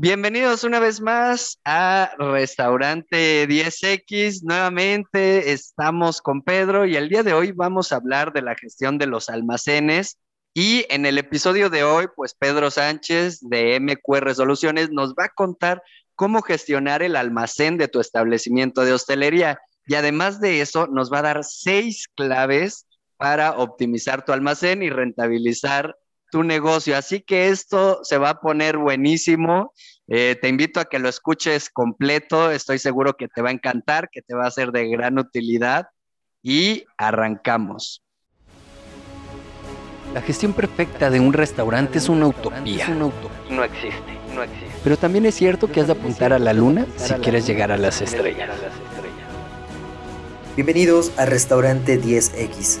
Bienvenidos una vez más a Restaurante 10X. Nuevamente estamos con Pedro y el día de hoy vamos a hablar de la gestión de los almacenes. Y en el episodio de hoy, pues Pedro Sánchez de MQR Soluciones nos va a contar cómo gestionar el almacén de tu establecimiento de hostelería. Y además de eso, nos va a dar seis claves para optimizar tu almacén y rentabilizar tu negocio. Así que esto se va a poner buenísimo. Eh, te invito a que lo escuches completo. Estoy seguro que te va a encantar, que te va a ser de gran utilidad. Y arrancamos. La gestión perfecta de un restaurante es una utopía. No existe, no existe. Pero también es cierto que has de apuntar a la luna si quieres llegar a las estrellas. Bienvenidos a Restaurante 10X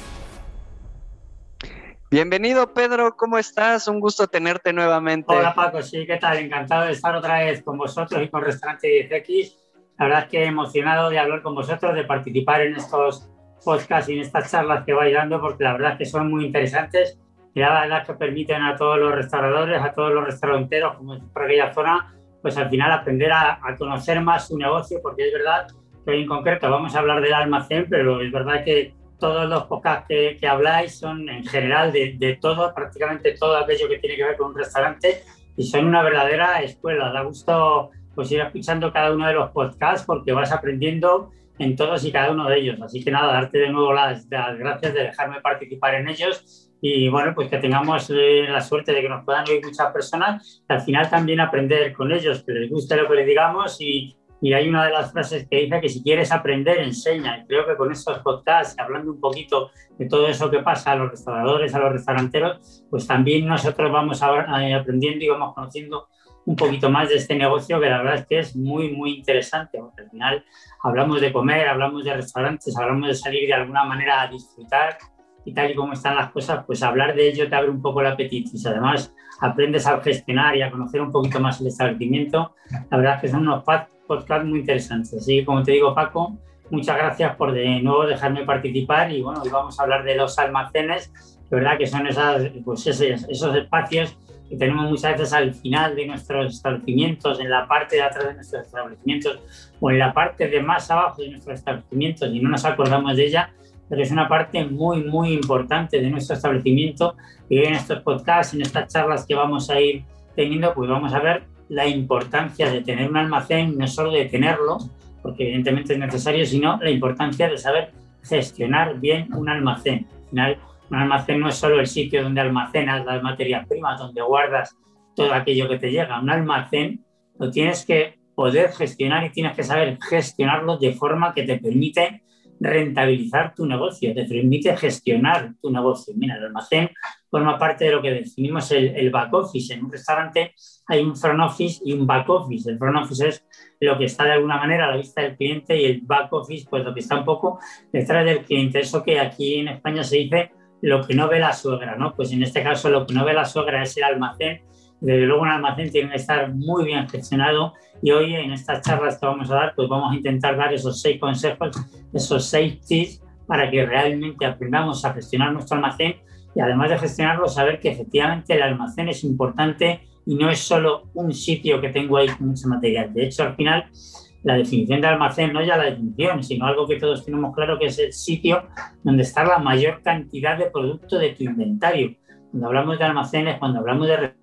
Bienvenido, Pedro, ¿cómo estás? Un gusto tenerte nuevamente. Hola, Paco, sí, ¿qué tal? Encantado de estar otra vez con vosotros y con Restaurante 10X. La verdad es que emocionado de hablar con vosotros, de participar en estos podcasts y en estas charlas que vais dando, porque la verdad es que son muy interesantes y la verdad es que permiten a todos los restauradores, a todos los restauranteros, como es por aquella zona, pues al final aprender a, a conocer más su negocio, porque es verdad que hoy en concreto vamos a hablar del almacén, pero es verdad que todos los podcasts que, que, habláis son en general de, de, todo, prácticamente todo aquello que tiene que ver con un restaurante y son una verdadera escuela. Da gusto pues, ir escuchando cada uno de los podcasts porque vas aprendiendo en todos y cada uno de ellos. Así que nada, darte de nuevo las, las gracias de dejarme participar en ellos y bueno, pues que tengamos eh, la suerte de que nos puedan oír muchas personas y al final también aprender con ellos, que les guste lo que les digamos y, y hay una de las frases que dice que si quieres aprender, enseña. Y creo que con estos podcasts, hablando un poquito de todo eso que pasa a los restauradores, a los restauranteros, pues también nosotros vamos aprendiendo y vamos conociendo un poquito más de este negocio que la verdad es que es muy, muy interesante. Porque al final hablamos de comer, hablamos de restaurantes, hablamos de salir de alguna manera a disfrutar y tal y como están las cosas, pues hablar de ello te abre un poco el apetito y además aprendes a gestionar y a conocer un poquito más el establecimiento, la verdad es que son unos podcast muy interesantes. Así que, como te digo, Paco, muchas gracias por de nuevo dejarme participar y bueno, hoy vamos a hablar de los almacenes, de verdad que son esas, pues esos, esos espacios que tenemos muchas veces al final de nuestros establecimientos, en la parte de atrás de nuestros establecimientos o en la parte de más abajo de nuestros establecimientos y no nos acordamos de ella, pero es una parte muy, muy importante de nuestro establecimiento y en estos podcasts, en estas charlas que vamos a ir teniendo, pues vamos a ver la importancia de tener un almacén, no solo de tenerlo, porque evidentemente es necesario, sino la importancia de saber gestionar bien un almacén. Al final, un almacén no es solo el sitio donde almacenas las materias primas, donde guardas todo aquello que te llega. Un almacén lo tienes que poder gestionar y tienes que saber gestionarlo de forma que te permite rentabilizar tu negocio, te permite gestionar tu negocio. Mira, el almacén forma parte de lo que definimos el, el, back office. En un restaurante hay un front office y un back office. El front office es lo que está de alguna manera a la vista del cliente y el back office, pues lo que está un poco detrás del cliente. Eso que aquí en España se dice lo que no ve la suegra, ¿no? Pues en este caso lo que no ve la suegra es el almacén. Desde luego un almacén tiene que estar muy bien gestionado y hoy en estas charlas que vamos a dar, pues vamos a intentar dar esos seis consejos, esos seis tips para que realmente aprendamos a gestionar nuestro almacén y además de gestionarlo, saber que efectivamente el almacén es importante y no es solo un sitio que tengo ahí con mucho material. De hecho, al final, la definición de almacén no ya la definición, sino algo que todos tenemos claro que es el sitio donde está la mayor cantidad de producto de tu inventario. Cuando hablamos de almacenes, cuando hablamos de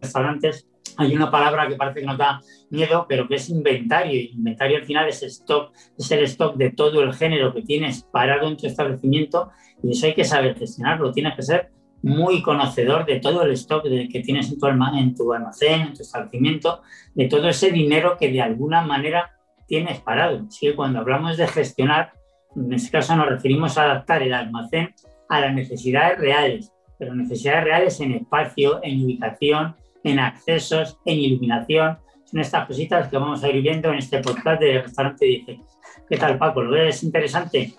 restaurantes, hay una palabra que parece que nos da miedo, pero que es inventario. Inventario al final es stock, es el stock de todo el género que tienes parado en tu establecimiento y eso hay que saber gestionarlo. Tienes que ser muy conocedor de todo el stock que tienes en tu, en tu almacén, en tu establecimiento, de todo ese dinero que de alguna manera tienes parado. Así que cuando hablamos de gestionar, en este caso nos referimos a adaptar el almacén a las necesidades reales, pero necesidades reales en espacio, en ubicación, en accesos, en iluminación, son estas cositas que vamos a ir viendo en este podcast de Restaurante Dice. ¿Qué tal, Paco? ¿Lo ves interesante?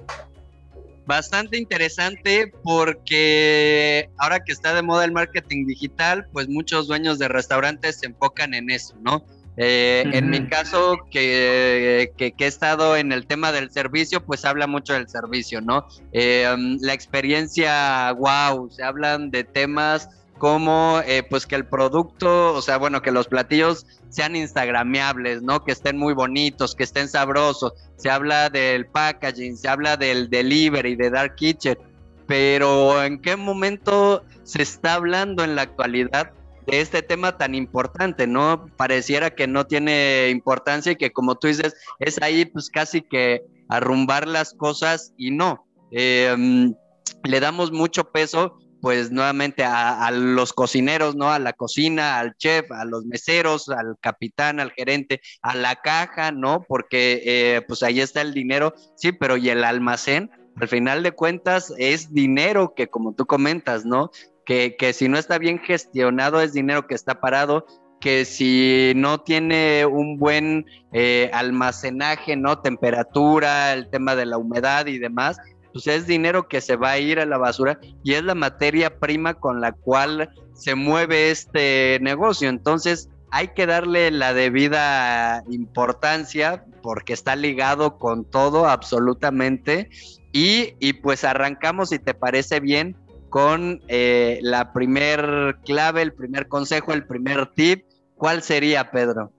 Bastante interesante porque ahora que está de moda el marketing digital, pues muchos dueños de restaurantes se enfocan en eso, ¿no? Eh, en mi caso, que, que, he estado en el tema del servicio, pues habla mucho del servicio, ¿no? Eh, um, la experiencia, wow, se hablan de temas como eh, pues que el producto, o sea, bueno, que los platillos sean instagrameables, ¿no? Que estén muy bonitos, que estén sabrosos. Se habla del packaging, se habla del delivery, de dark kitchen, pero ¿en qué momento se está hablando en la actualidad de este tema tan importante, ¿no? Pareciera que no tiene importancia y que como tú dices, es ahí pues casi que arrumbar las cosas y no. Em, le damos mucho peso pues nuevamente a, los cocineros, ¿no? A la cocina, al chef, a los meseros, al capitán, al gerente, a la caja, ¿no? Porque eh, pues ahí está el dinero, sí, pero y el almacén, al final de cuentas es dinero que como tú comentas, ¿no? que, si no está bien gestionado es dinero que está parado, que si no tiene un buen eh, almacenaje, ¿no? Temperatura, el tema de la humedad y demás, pues es dinero que se va a ir a la basura y es la materia prima con la cual se mueve este negocio. Entonces hay que darle la debida importancia porque está ligado con todo absolutamente y, y pues arrancamos si te parece bien con eh, la primer clave, el primer consejo, el primer tip. ¿Cuál sería, Pedro?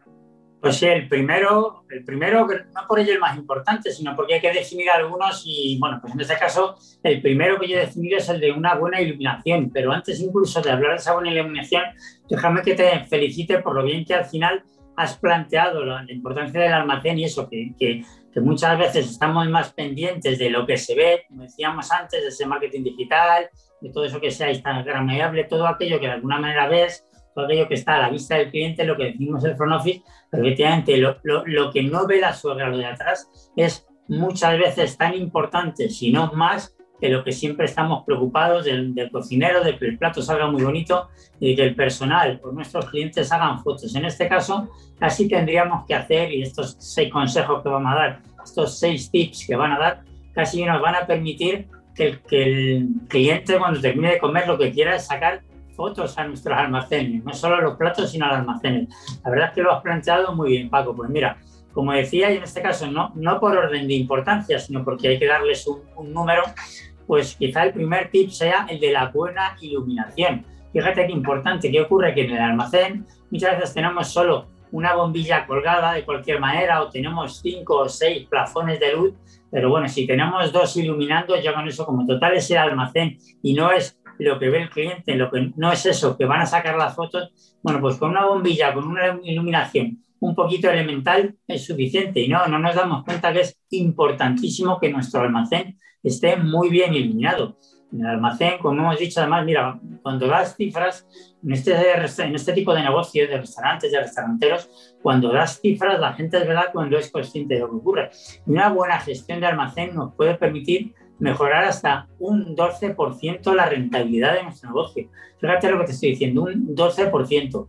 Pues sí, el primero, el primero, no por ello el más importante, sino porque hay que definir algunos y, bueno, pues en este caso, el primero que yo he definido es el de una buena iluminación, pero antes incluso de hablar de esa buena iluminación, déjame que te felicite por lo bien que al final has planteado la, importancia del almacén y eso, que, que, que, muchas veces estamos más pendientes de lo que se ve, como decíamos antes, de ese marketing digital, de todo eso que sea instagramable, todo aquello que de alguna manera ves, todo aquello que está a la vista del cliente, lo que decimos el front office, pero efectivamente lo, lo, lo que no ve la suegra, lo de atrás, es muchas veces tan importante, si no más, que lo que siempre estamos preocupados del, del, cocinero, de que el plato salga muy bonito y que el personal o nuestros clientes hagan fotos. En este caso, casi tendríamos que hacer, y estos seis consejos que vamos a dar, estos seis tips que van a dar, casi nos van a permitir que el, cliente cuando termine de comer lo que quiera es sacar fotos a nuestros almacenes, no solo a los platos, sino a los almacenes. La verdad es que lo has planteado muy bien, Paco. Pues mira, como decía, y en este caso no, no por orden de importancia, sino porque hay que darles un, un número, pues quizá el primer tip sea el de la buena iluminación. Fíjate qué importante, qué ocurre que en el almacén muchas veces tenemos solo una bombilla colgada de cualquier manera o tenemos cinco o seis plafones de luz, pero bueno, si tenemos dos iluminando, ya con eso como total es el almacén y no es lo que ve el cliente, lo que no es eso, que van a sacar las fotos, bueno, pues con una bombilla, con una iluminación un poquito elemental es suficiente. Y no, no nos damos cuenta que es importantísimo que nuestro almacén esté muy bien iluminado. En el almacén, como hemos dicho, además, mira, cuando das cifras, en este, en este tipo de negocios, de restaurantes, de restauranteros, cuando das cifras, la gente es verdad cuando es consciente de lo que ocurre. Una buena gestión de almacén nos puede permitir mejorar hasta un 12% la rentabilidad de nuestro negocio. Fíjate lo que te estoy diciendo, un 12%.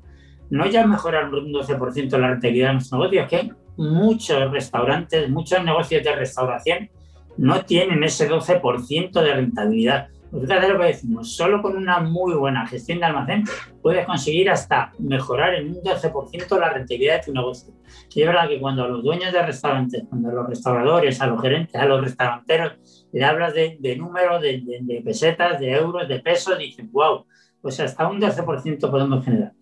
No ya mejorar un 12% la rentabilidad de nuestro negocio, es que muchos restaurantes, muchos negocios de restauración no tienen ese 12% de rentabilidad. Pues fíjate lo que decimos, solo con una muy buena gestión de almacén puedes conseguir hasta mejorar en un 12% la rentabilidad de tu negocio. Y es verdad que cuando a los dueños de restaurantes, cuando a los restauradores, a los gerentes, a los restauranteros, le hablas de, de números, de, pesetas, de euros, de pesos, dicen, wow, pues hasta un 12% podemos generar.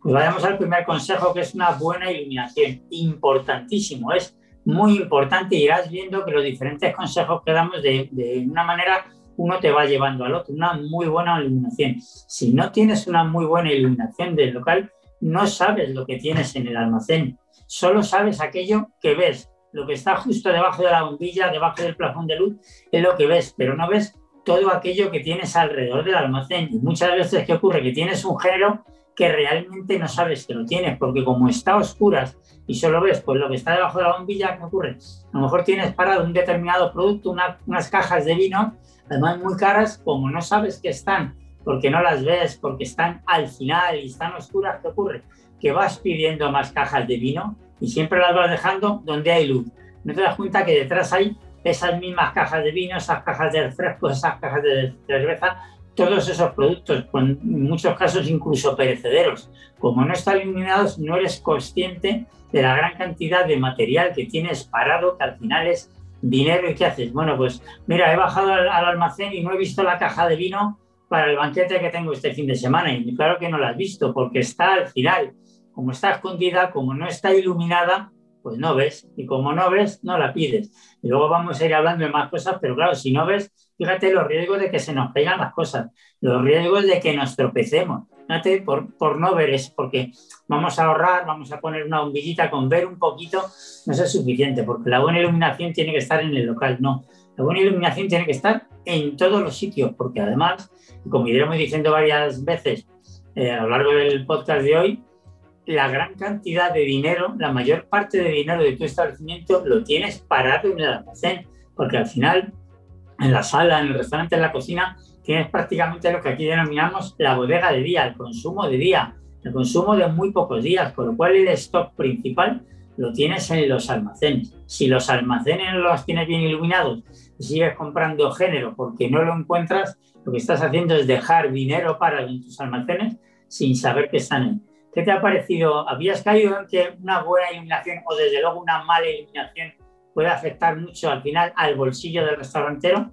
Pues vayamos al primer consejo, que es una buena iluminación. Importantísimo, es muy importante. Irás viendo que los diferentes consejos que damos de una manera uno te va llevando al otro, una muy buena iluminación. Si no tienes una muy buena iluminación del local, no sabes lo que tienes en el almacén, solo sabes aquello que ves. Lo que está justo debajo de la bombilla, debajo del plafón de luz, es lo que ves, pero no ves todo aquello que tienes alrededor del almacén. Y muchas veces, ¿qué ocurre? Que tienes un género que realmente no sabes que lo tienes, porque como está a oscuras y solo ves pues, lo que está debajo de la bombilla, ¿qué ocurre? A lo mejor tienes parado un determinado producto, unas cajas de vino, además muy caras, como no sabes que están, porque no las ves, porque están al final y están oscuras, ¿qué ocurre? que vas pidiendo más cajas de vino y siempre las vas dejando donde hay luz. No te das cuenta que detrás hay esas mismas cajas de vino, esas cajas de refrescos, esas cajas de cerveza, todos esos productos, en muchos casos incluso perecederos. Como no están iluminados, no eres consciente de la gran cantidad de material que tienes parado, que al final es dinero. ¿Y qué haces? Bueno, pues mira, he bajado al, almacén y no he visto la caja de vino para el banquete que tengo este fin de semana. Y claro que no la has visto, porque está al final. Como está escondida, como no está iluminada, pues no ves. Y como no ves, no la pides. Y luego vamos a ir hablando de más cosas, pero claro, si no ves, fíjate los riesgos de que se nos caigan las cosas, los riesgos de que nos tropecemos. Fíjate, por, por no ver es porque vamos a ahorrar, vamos a poner una bombillita con ver un poquito, no es suficiente, porque la buena iluminación tiene que estar en el local, no. La buena iluminación tiene que estar en todos los sitios, porque además, como iremos diciendo varias veces eh, a lo largo del podcast de hoy, la gran cantidad de dinero, la mayor parte de dinero de tu establecimiento lo tienes parado en el almacén, porque al final en la sala, en el restaurante, en la cocina, tienes prácticamente lo que aquí denominamos la bodega de día, el consumo de día, el consumo de muy pocos días, con lo cual el stock principal lo tienes en los almacenes. Si los almacenes no los tienes bien iluminados y sigues comprando género porque no lo encuentras, lo que estás haciendo es dejar dinero para en tus almacenes sin saber que están en ¿Qué te ha parecido? ¿Habías caído en que una buena iluminación o desde luego una mala iluminación puede afectar mucho al final al bolsillo del restaurantero?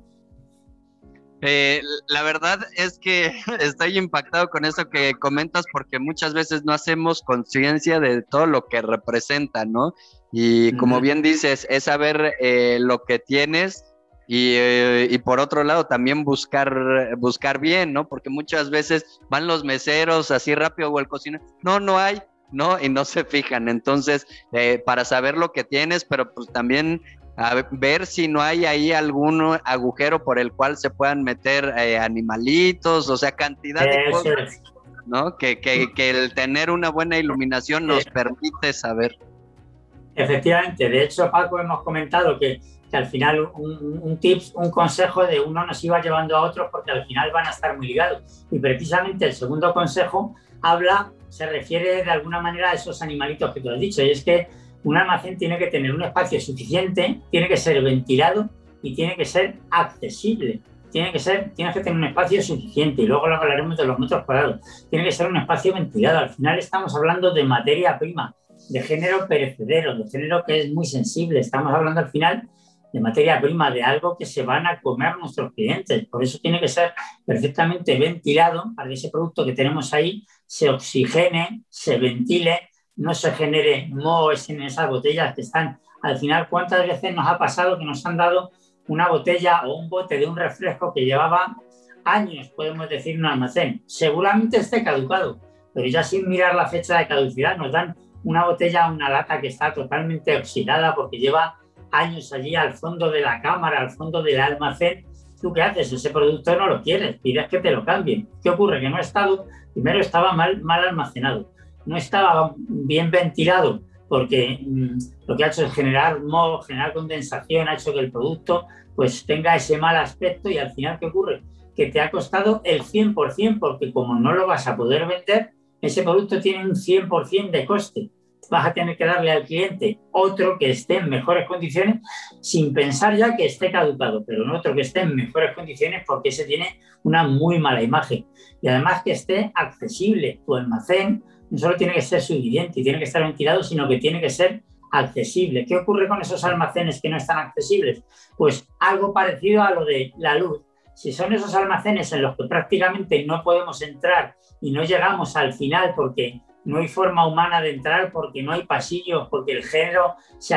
Eh, la verdad es que estoy impactado con eso que comentas porque muchas veces no hacemos conciencia de todo lo que representa, ¿no? Y como bien dices, es saber eh, lo que tienes eh, y, por otro lado, también buscar, buscar bien, ¿no? Porque muchas veces van los meseros así rápido o el cocinero, no, no hay, ¿no? Y no se fijan. Entonces, eh, para saber lo que tienes, pero pues también a ver si no hay ahí algún agujero por el cual se puedan meter eh, animalitos, o sea, cantidad de cosas, ¿no? Que, que, que el tener una buena iluminación nos permite saber. Efectivamente, de hecho, Paco, hemos comentado que que al final un, un, tips, un consejo de uno nos iba llevando a otro porque al final van a estar muy ligados. Y precisamente el segundo consejo habla, se refiere de alguna manera a esos animalitos que tú has dicho, y es que un almacén tiene que tener un espacio suficiente, tiene que ser ventilado y tiene que ser accesible. Tiene que ser, tiene que tener un espacio suficiente y luego lo hablaremos de los metros cuadrados. Tiene que ser un espacio ventilado. Al final estamos hablando de materia prima, de género perecedero, de género que es muy sensible. Estamos hablando al final de materia prima, de algo que se van a comer nuestros clientes. Por eso tiene que ser perfectamente ventilado para que ese producto que tenemos ahí se oxigene, se ventile, no se genere mohos en esas botellas que están. Al final, ¿cuántas veces nos ha pasado que nos han dado una botella o un bote de un refresco que llevaba años, podemos decir, en un almacén? Seguramente esté caducado, pero ya sin mirar la fecha de caducidad nos dan una botella, una lata que está totalmente oxidada porque lleva años allí al fondo de la cámara, al fondo del almacén, ¿tú qué haces? Ese producto no lo quieres, pides que te lo cambien. ¿Qué ocurre? Que no ha estado, primero estaba mal, almacenado, no estaba bien ventilado, porque mm, lo que ha hecho es generar moho, generar condensación, ha hecho que el producto pues tenga ese mal aspecto y al final, ¿qué ocurre? Que te ha costado el 100%, porque como no lo vas a poder vender, ese producto tiene un 100% de coste vas a tener que darle al cliente otro que esté en mejores condiciones sin pensar ya que esté caducado, pero no otro que esté en mejores condiciones porque ese tiene una muy mala imagen. Y además que esté accesible. Tu almacén no solo tiene que ser suficiente y tiene que estar ventilado, sino que tiene que ser accesible. ¿Qué ocurre con esos almacenes que no están accesibles? Pues algo parecido a lo de la luz. Si son esos almacenes en los que prácticamente no podemos entrar y no llegamos al final porque no hay forma humana de entrar porque no hay pasillos, porque el género se,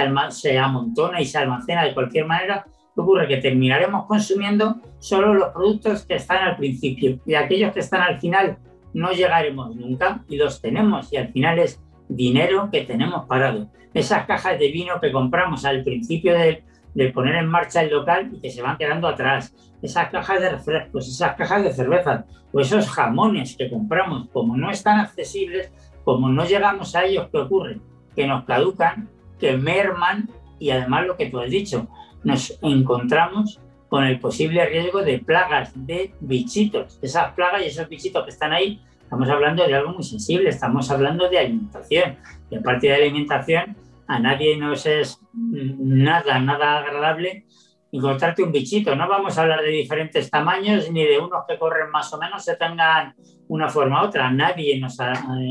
amontona y se almacena de cualquier manera, ¿qué ocurre? Que terminaremos consumiendo solo los productos que están al principio y aquellos que están al final no llegaremos nunca y los tenemos y al final es dinero que tenemos parado. Esas cajas de vino que compramos al principio de, de poner en marcha el local y que se van quedando atrás. Esas cajas de refrescos, esas cajas de cerveza o esos jamones que compramos, como no están accesibles, como no llegamos a ellos, ¿qué ocurre? Que nos caducan, que merman y además lo que tú has dicho, nos encontramos con el posible riesgo de plagas, de bichitos. Esas plagas y esos bichitos que están ahí, estamos hablando de algo muy sensible, estamos hablando de alimentación. Y aparte de alimentación, a nadie nos es nada, nada agradable encontrarte un bichito. No vamos a hablar de diferentes tamaños ni de unos que corren más o menos se tengan una forma u otra. Nadie nos,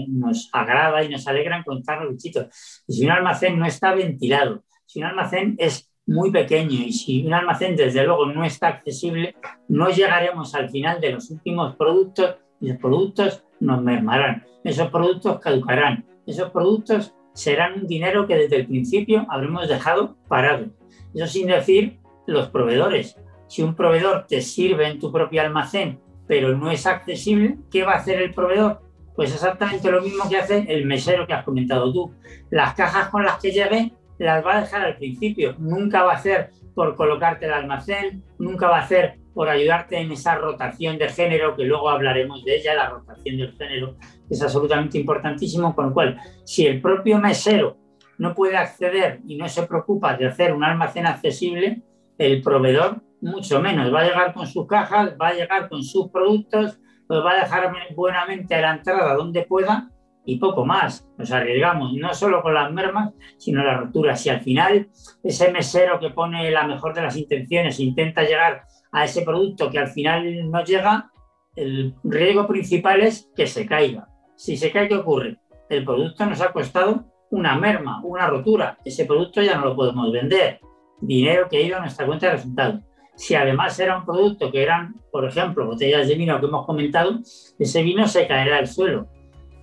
nos agrada y nos alegra encontrar los bichitos. Y si un almacén no está ventilado, si un almacén es muy pequeño y si un almacén desde luego no está accesible, no llegaremos al final de los últimos productos y los productos nos mermarán, esos productos caducarán, esos productos serán un dinero que desde el principio habremos dejado parado. Eso sin decir los proveedores. Si un proveedor te sirve en tu propio almacén, pero no es accesible, ¿qué va a hacer el proveedor? Pues exactamente lo mismo que hace el mesero que has comentado tú. Las cajas con las que llegue las va a dejar al principio. Nunca va a hacer por colocarte el almacén, nunca va a hacer por ayudarte en esa rotación de género, que luego hablaremos de ella, la rotación del género, que es absolutamente importantísimo, con lo cual, si el propio mesero no puede acceder y no se preocupa de hacer un almacén accesible, el proveedor mucho menos. Va a llegar con sus cajas, va a llegar con sus productos, los va a dejar buenamente a la entrada donde pueda y poco más. Nos arriesgamos no solo con las mermas, sino las roturas. Si al final ese mesero que pone la mejor de las intenciones intenta llegar a ese producto que al final no llega, el riesgo principal es que se caiga. Si se cae, ¿qué ocurre? El producto nos ha costado una merma, una rotura. Ese producto ya no lo podemos vender. Dinero que ido a nuestra cuenta de resultados. Si además era un producto que eran, por ejemplo, botellas de vino que hemos comentado, ese vino se caerá al suelo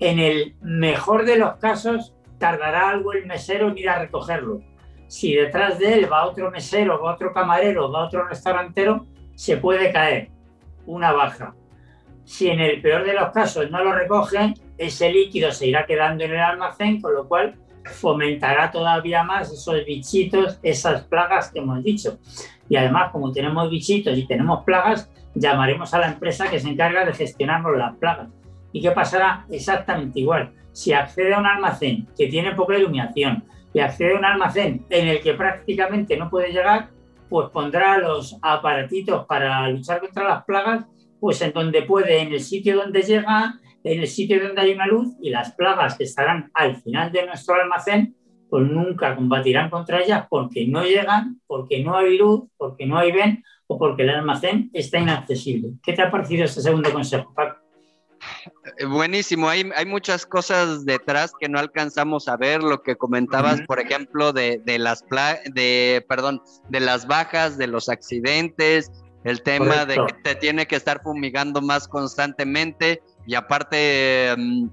en el mejor de los casos, tardará algo el mesero en ir a recogerlo. Si detrás de él va otro mesero, va otro camarero, va otro restaurantero, se puede caer una baja. Si en el peor de los casos no lo recogen, ese líquido se irá quedando en el almacén, con lo cual fomentará todavía más esos bichitos, esas plagas que hemos dicho. Y además, como tenemos bichitos y tenemos plagas, llamaremos a la empresa que se encarga de gestionarnos las plagas. ¿Y qué pasará? Exactamente igual. Si accede a un almacén que tiene poca iluminación y accede a un almacén en el que prácticamente no puede llegar, pues pondrá los aparatitos para luchar contra las plagas, pues en donde puede, en el sitio donde llega, en el sitio donde hay una luz y las plagas que estarán al final de nuestro almacén, pues nunca combatirán contra ellas porque no llegan, porque no hay luz, porque no hay ven o porque el almacén está inaccesible. ¿Qué te ha parecido este segundo consejo, Paco? Eh, buenísimo, hay, hay muchas cosas detrás que no alcanzamos a ver, lo que comentabas, por ejemplo, de, las de, perdón, de las bajas, de los accidentes, el tema de que te tiene que estar fumigando más constantemente y aparte mm,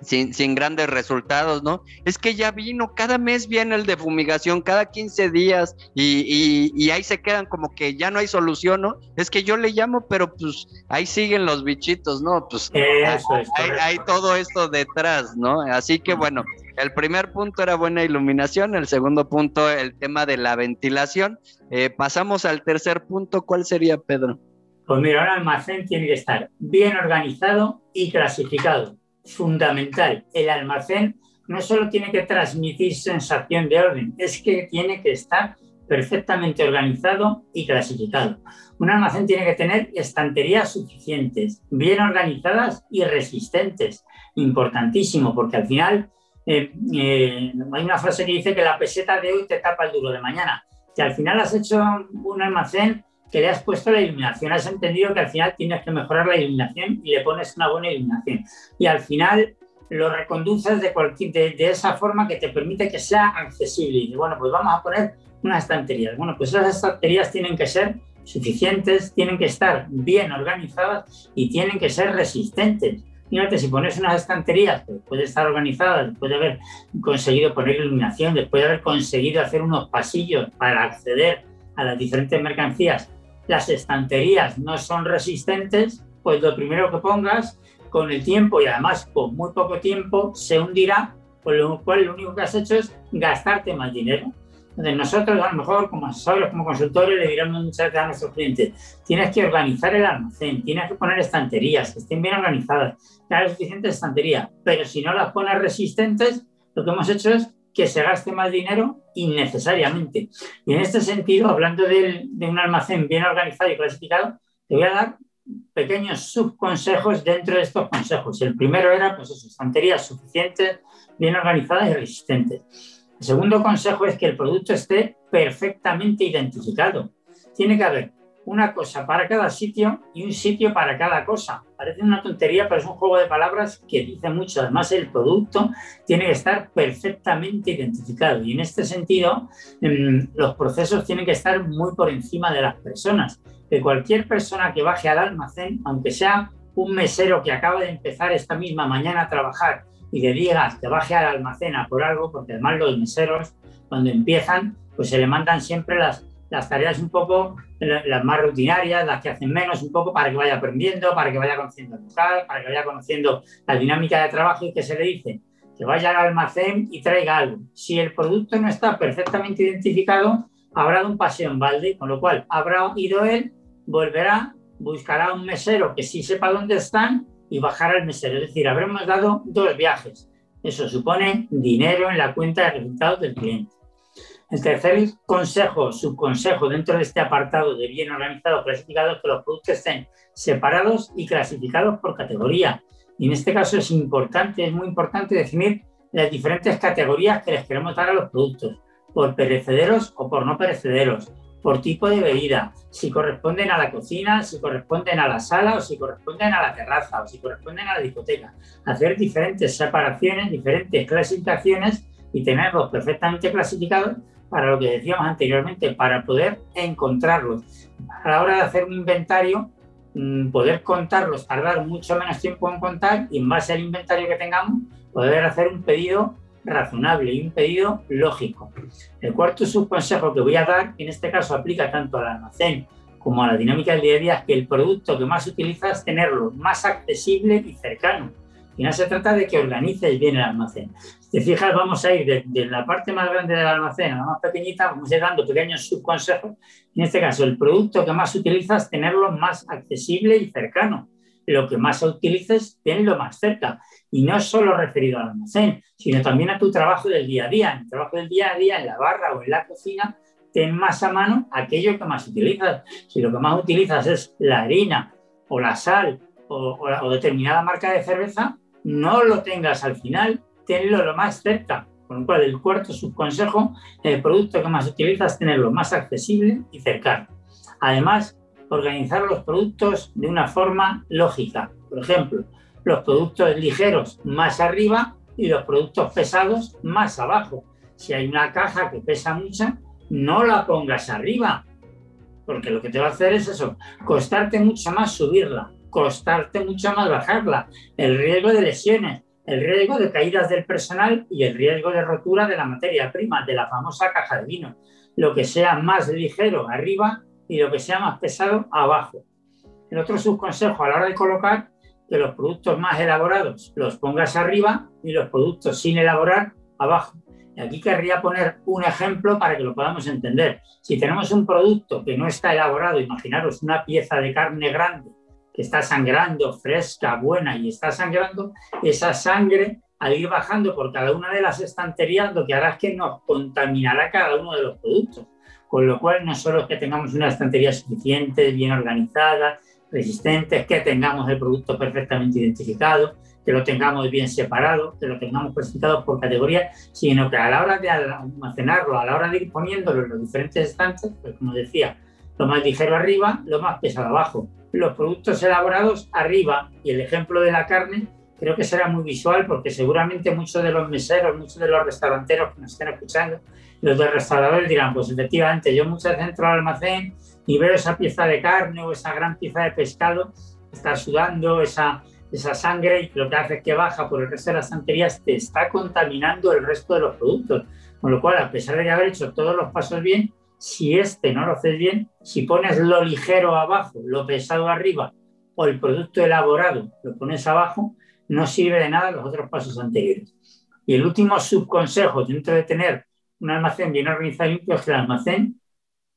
sin, grandes resultados, ¿no? Es que ya vino, cada mes viene el de fumigación, cada 15 días, y, ahí se quedan como que ya no hay solución, ¿no? Es que yo le llamo, pero pues ahí siguen los bichitos, ¿no? Pues hay, todo esto detrás, ¿no? Así que bueno, el primer punto era buena iluminación, el segundo punto el tema de la ventilación. Eh, pasamos al tercer punto, ¿cuál sería, Pedro? Pues mira, un almacén tiene que estar bien organizado y clasificado fundamental. El almacén no solo tiene que transmitir sensación de orden, es que tiene que estar perfectamente organizado y clasificado. Un almacén tiene que tener estanterías suficientes, bien organizadas y resistentes. Importantísimo, porque al final eh, eh, hay una frase que dice que la peseta de hoy te tapa el duro de mañana. Si al final has hecho un almacén que le has puesto la iluminación, has entendido que al final tienes que mejorar la iluminación y le pones una buena iluminación. Y al final lo reconduces de, cualquier, de, esa forma que te permite que sea accesible. Y bueno, pues vamos a poner unas estanterías. Bueno, pues esas estanterías tienen que ser suficientes, tienen que estar bien organizadas y tienen que ser resistentes. Fíjate, si pones unas estanterías, puede estar organizadas, después de haber conseguido poner iluminación, después de haber conseguido hacer unos pasillos para acceder a las diferentes mercancías las estanterías no son resistentes, pues lo primero que pongas con el tiempo y además con muy poco tiempo se hundirá, por lo cual lo único que has hecho es gastarte más dinero. Entonces nosotros a lo mejor como asesores, como consultores, le diremos muchas veces a nuestros clientes, tienes que organizar el almacén, tienes que poner estanterías, que estén bien organizadas, que haya suficiente estantería, pero si no las pones resistentes, lo que hemos hecho es que se gaste más dinero innecesariamente. Y en este sentido, hablando de, un almacén bien organizado y clasificado, te voy a dar pequeños subconsejos dentro de estos consejos. El primero era, pues eso, estanterías suficientes, bien organizadas y resistentes. El segundo consejo es que el producto esté perfectamente identificado. Tiene que haber una cosa para cada sitio y un sitio para cada cosa. Parece una tontería, pero es un juego de palabras que dice mucho. Además, el producto tiene que estar perfectamente identificado. Y en este sentido, em, los procesos tienen que estar muy por encima de las personas. Que cualquier persona que baje al almacén, aunque sea un mesero que acaba de empezar esta misma mañana a trabajar y le digas que baje al almacén a por algo, porque además los meseros, cuando empiezan, pues se le mandan siempre las las tareas un poco, las más rutinarias, las que hacen menos, un poco para que vaya aprendiendo, para que vaya conociendo el local, para que vaya conociendo la dinámica de trabajo y que se le dice que vaya al almacén y traiga algo. Si el producto no está perfectamente identificado, habrá dado un paseo en balde, con lo cual habrá ido él, volverá, buscará un mesero que sí sepa dónde están y bajará al mesero. Es decir, habremos dado dos viajes. Eso supone dinero en la cuenta de resultados del cliente. El tercer consejo, subconsejo dentro de este apartado de bien organizado, clasificado, es que los productos estén separados y clasificados por categoría. Y en este caso es importante, es muy importante definir las diferentes categorías que les queremos dar a los productos, por perecederos o por no perecederos, por tipo de bebida, si corresponden a la cocina, si corresponden a la sala o si corresponden a la terraza o si corresponden a la discoteca. Hacer diferentes separaciones, diferentes clasificaciones y tenerlos perfectamente clasificados para lo que decíamos anteriormente, para poder encontrarlos. A la hora de hacer un inventario, mm, poder contarlos, tardar mucho menos tiempo en contar y en base al inventario que tengamos, poder hacer un pedido razonable y un pedido lógico. El cuarto subconsejo que voy a dar, en este caso aplica tanto al almacén como a la dinámica del día a día, es que el producto que más utilizas tenerlo más accesible y cercano. Y no se trata de que organices bien el almacén, te fijas, vamos a ir de, la parte más grande del almacén a la más pequeñita, vamos a ir dando pequeños subconsejos. En este caso, el producto que más utilizas, tenerlo más accesible y cercano. Lo que más utilices, tenlo más cerca. Y no solo referido al almacén, sino también a tu trabajo del día a día. En el trabajo del día a día, en la barra o en la cocina, ten más a mano aquello que más utilizas. Si lo que más utilizas es la harina o la sal o determinada marca de cerveza, no lo tengas al final tenerlo lo más cerca. Con lo cual, el cuarto subconsejo, el producto que más utilizas, tenerlo más accesible y cercano. Además, organizar los productos de una forma lógica. Por ejemplo, los productos ligeros más arriba y los productos pesados más abajo. Si hay una caja que pesa mucho, no la pongas arriba, porque lo que te va a hacer es eso, costarte mucho más subirla, costarte mucho más bajarla, el riesgo de lesiones, el riesgo de caídas del personal y el riesgo de rotura de la materia prima, de la famosa caja de vino. Lo que sea más ligero arriba y lo que sea más pesado abajo. El otro subconsejo a la hora de colocar, que los productos más elaborados los pongas arriba y los productos sin elaborar abajo. Y aquí querría poner un ejemplo para que lo podamos entender. Si tenemos un producto que no está elaborado, imaginaros una pieza de carne grande está sangrando, fresca, buena y está sangrando, esa sangre al ir bajando por cada una de las estanterías lo que hará es que nos contaminará cada uno de los productos. Con lo cual no solo es que tengamos una estantería suficiente, bien organizada, resistente, que tengamos el producto perfectamente identificado, que lo tengamos bien separado, que lo tengamos clasificado por categoría, sino que a la hora de almacenarlo, a la hora de ir poniéndolo en los diferentes estantes, pues como decía, lo más ligero arriba, lo más pesado abajo los productos elaborados arriba y el ejemplo de la carne creo que será muy visual porque seguramente muchos de los meseros, muchos de los restauranteros que nos estén escuchando, los de restauradores dirán, pues efectivamente, yo muchas veces entro al almacén y veo esa pieza de carne o esa gran pieza de pescado, está sudando esa, esa sangre y lo que hace es que baja por el resto de las estanterías, te está contaminando el resto de los productos. Con lo cual, a pesar de haber hecho todos los pasos bien, si este no lo haces bien, si pones lo ligero abajo, lo pesado arriba o el producto elaborado lo pones abajo, no sirve de nada los otros pasos anteriores. Y el último subconsejo dentro de tener un almacén bien organizado y limpio es que el almacén,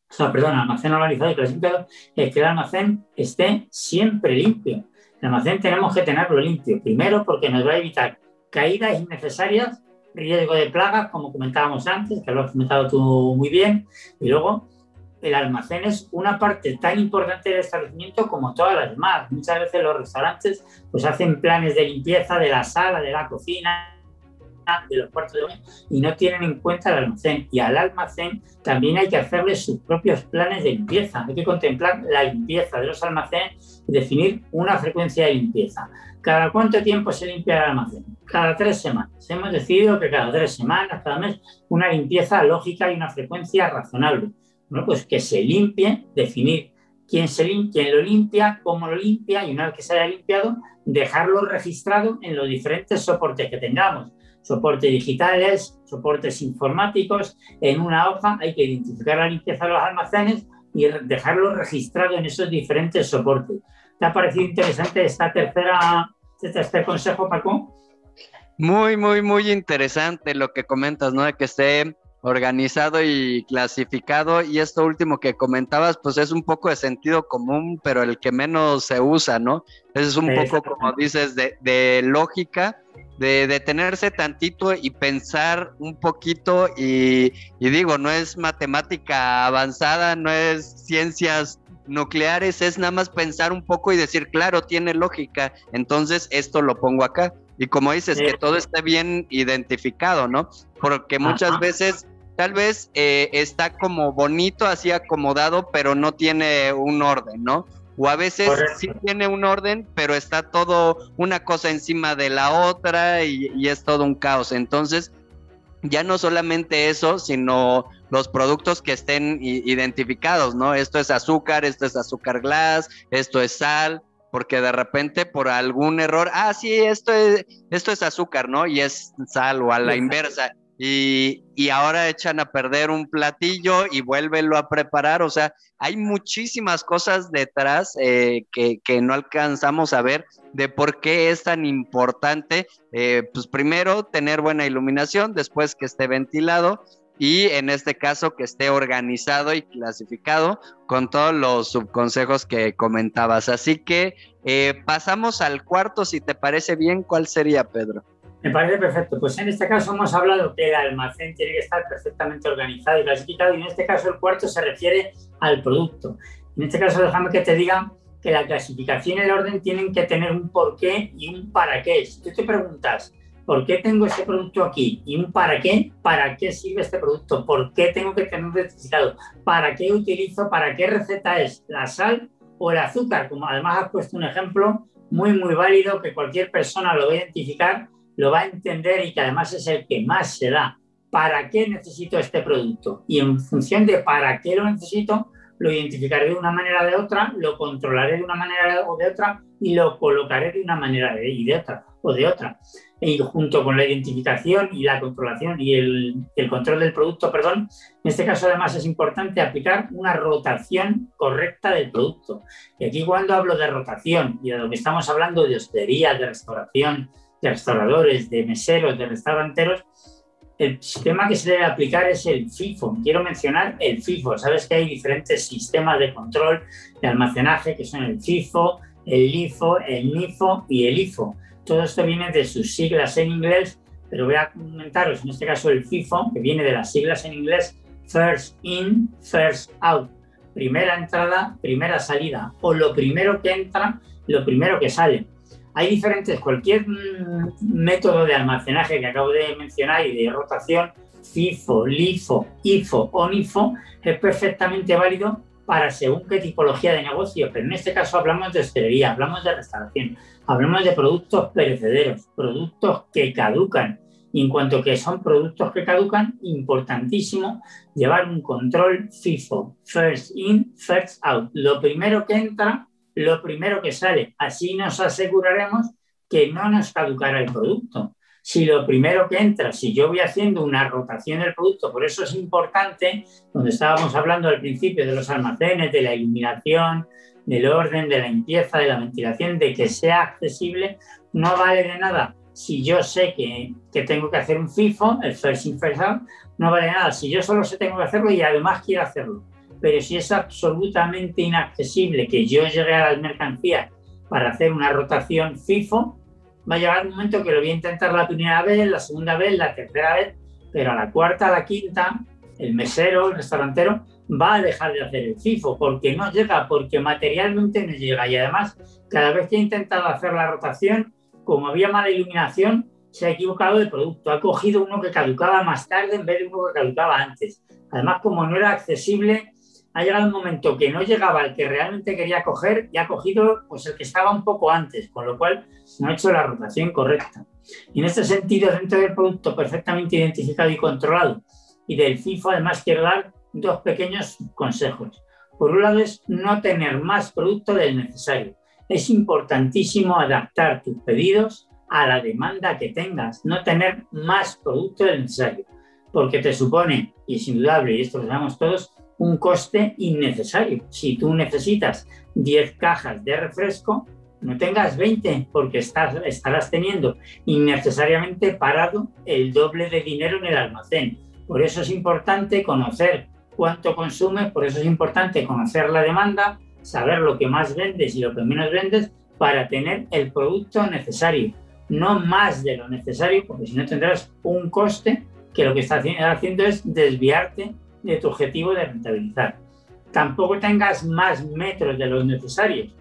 o sea, almacén organizado y clasificado, es que el almacén esté siempre limpio. El almacén tenemos que tenerlo limpio, primero porque nos va a evitar caídas innecesarias riesgo de plagas, como comentábamos antes, que lo has comentado tú muy bien, y luego el almacén es una parte tan importante del establecimiento como todas las demás. Muchas veces los restaurantes pues hacen planes de limpieza de la sala, de la cocina, de los cuartos de baño y no tienen en cuenta el almacén. Y al almacén también hay que hacerle sus propios planes de limpieza. Hay que contemplar la limpieza de los almacenes y definir una frecuencia de limpieza. ¿Cada cuánto tiempo se limpia el almacén? Cada tres semanas. Hemos decidido que cada tres semanas, cada mes, una limpieza lógica y una frecuencia razonable. Bueno, pues que se limpie, definir quién, se quién lo limpia, cómo lo limpia y una vez que se haya limpiado, dejarlo registrado en los diferentes soportes que tengamos soportes digitales, soportes informáticos. En una hoja hay que identificar la limpieza de los almacenes y dejarlo registrado en esos diferentes soportes. ¿Te ha parecido interesante esta tercera, este consejo, Paco? Muy, muy, muy interesante lo que comentas, ¿no? De que esté organizado y clasificado. Y esto último que comentabas, pues es un poco de sentido común, pero el que menos se usa, ¿no? Es un poco, como dices, de, de lógica de detenerse tantito y pensar un poquito y, digo, no es matemática avanzada, no es ciencias nucleares, es nada más pensar un poco y decir, claro, tiene lógica, entonces esto lo pongo acá. Y como dices, que todo esté bien identificado, ¿no? Porque muchas veces tal vez eh, está como bonito, así acomodado, pero no tiene un orden, ¿no? O a veces sí tiene un orden, pero está todo una cosa encima de la otra y, es todo un caos. Entonces, ya no solamente eso, sino los productos que estén identificados, ¿no? Esto es azúcar, esto es azúcar glass, esto es sal, porque de repente por algún error, ah, sí, esto es, esto es azúcar, ¿no? Y es sal o a la inversa y, ahora echan a perder un platillo y vuélvelo a preparar. O sea, hay muchísimas cosas detrás eh, que, no alcanzamos a ver de por qué es tan importante, eh, pues primero tener buena iluminación, después que esté ventilado y en este caso que esté organizado y clasificado con todos los subconsejos que comentabas. Así que eh, pasamos al cuarto, si te parece bien, ¿cuál sería, Pedro? Me parece perfecto. Pues en este caso hemos hablado que el almacén tiene que estar perfectamente organizado y clasificado y en este caso el cuarto se refiere al producto. En este caso déjame que te diga que la clasificación y el orden tienen que tener un porqué y un para qué. Si tú te preguntas, ¿por qué tengo este producto aquí? Y un para qué, ¿para qué sirve este producto? ¿Por qué tengo que tener certificado? ¿Para qué utilizo? ¿Para qué receta es? ¿La sal o el azúcar? Como además has puesto un ejemplo muy, muy válido que cualquier persona lo va a identificar lo va a entender y que además es el que más se da. ¿Para qué necesito este producto? Y en función de para qué lo necesito, lo identificaré de una manera o de otra, lo controlaré de una manera o de otra y lo colocaré de una manera y de otra o de otra. Y junto con la identificación y la controlación y el, el, control del producto, perdón, en este caso además es importante aplicar una rotación correcta del producto. Y aquí cuando hablo de rotación y de lo que estamos hablando de hostelería, de restauración, de restauradores, de meseros, de restauranteros, el sistema que se debe aplicar es el FIFO. Quiero mencionar el FIFO. Sabes que hay diferentes sistemas de control de almacenaje que son el FIFO, el LIFO, el NIFO y el IFO. Todo esto viene de sus siglas en inglés, pero voy a comentaros en este caso el FIFO, que viene de las siglas en inglés First In, First Out. Primera entrada, primera salida. O lo primero que entra, lo primero que sale. Hay diferentes, cualquier mm, método de almacenaje que acabo de mencionar y de rotación, FIFO, LIFO, IFO o NIFO, es perfectamente válido para según qué tipología de negocio, pero en este caso hablamos de hostelería, hablamos de restauración, hablamos de productos perecederos, productos que caducan. Y en cuanto que son productos que caducan, importantísimo llevar un control FIFO, first in, first out. Lo primero que entra lo primero que sale. Así nos aseguraremos que no nos caducará el producto. Si lo primero que entra, si yo voy haciendo una rotación del producto, por eso es importante, cuando estábamos hablando al principio de los almacenes, de la iluminación, del orden, de la limpieza, de la ventilación, de que sea accesible, no vale de nada. Si yo sé que, que tengo que hacer un FIFO, el First In First Out, no vale de nada. Si yo solo sé tengo que hacerlo y además quiero hacerlo pero si es absolutamente inaccesible que yo llegue a las mercancías para hacer una rotación FIFO, va a llegar un momento que lo voy a intentar la primera vez, la segunda vez, la tercera vez, pero a la cuarta, a la quinta, el mesero, el restaurantero, va a dejar de hacer el FIFO porque no llega, porque materialmente no llega. Y además, cada vez que ha intentado hacer la rotación, como había mala iluminación, se ha equivocado de producto. Ha cogido uno que caducaba más tarde en vez de uno que caducaba antes. Además, como no era accesible, ha llegado un momento que no llegaba el que realmente quería coger y ha cogido pues, el que estaba un poco antes, con lo cual no ha hecho la rotación correcta. Y en este sentido, dentro del producto perfectamente identificado y controlado y del FIFO, además quiero dar dos pequeños consejos. Por un lado es no tener más producto del necesario. Es importantísimo adaptar tus pedidos a la demanda que tengas, no tener más producto del necesario, porque te supone, y es indudable, y esto lo sabemos todos, un coste innecesario. Si tú necesitas 10 cajas de refresco, no tengas 20 porque estás, estarás teniendo innecesariamente parado el doble de dinero en el almacén. Por eso es importante conocer cuánto consumes, por eso es importante conocer la demanda, saber lo que más vendes y lo que menos vendes para tener el producto necesario, no más de lo necesario, porque si no tendrás un coste que lo que está haciendo es desviarte de tu objetivo de rentabilizar. Tampoco tengas más metros de los necesarios.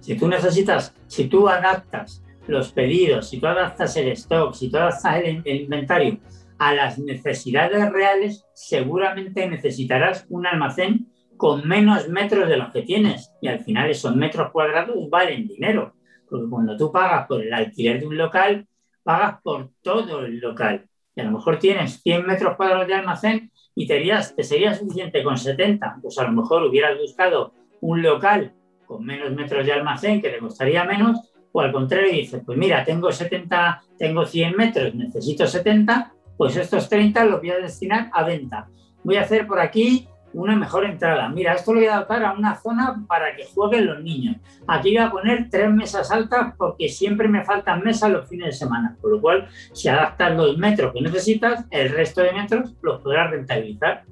Si tú necesitas, si tú adaptas los pedidos, si tú adaptas el stock, si tú adaptas el, el inventario a las necesidades reales, seguramente necesitarás un almacén con menos metros de los que tienes. Y al final esos metros cuadrados valen dinero. Porque cuando tú pagas por el alquiler de un local, pagas por todo el local. Y a lo mejor tienes 100 metros cuadrados de almacén y te, te sería suficiente con 70. Pues a lo mejor hubieras buscado un local con menos metros de almacén que te costaría menos. O al contrario, dices, pues mira, tengo 70, tengo 100 metros, necesito 70, pues estos 30 los voy a destinar a venta. Voy a hacer por aquí una mejor entrada. Mira, esto lo voy a adaptar a una zona para que jueguen los niños. Aquí voy a poner tres mesas altas porque siempre me faltan mesas los fines de semana. Por lo cual, si adaptas los metros que necesitas, el resto de metros los podrás rentabilizar.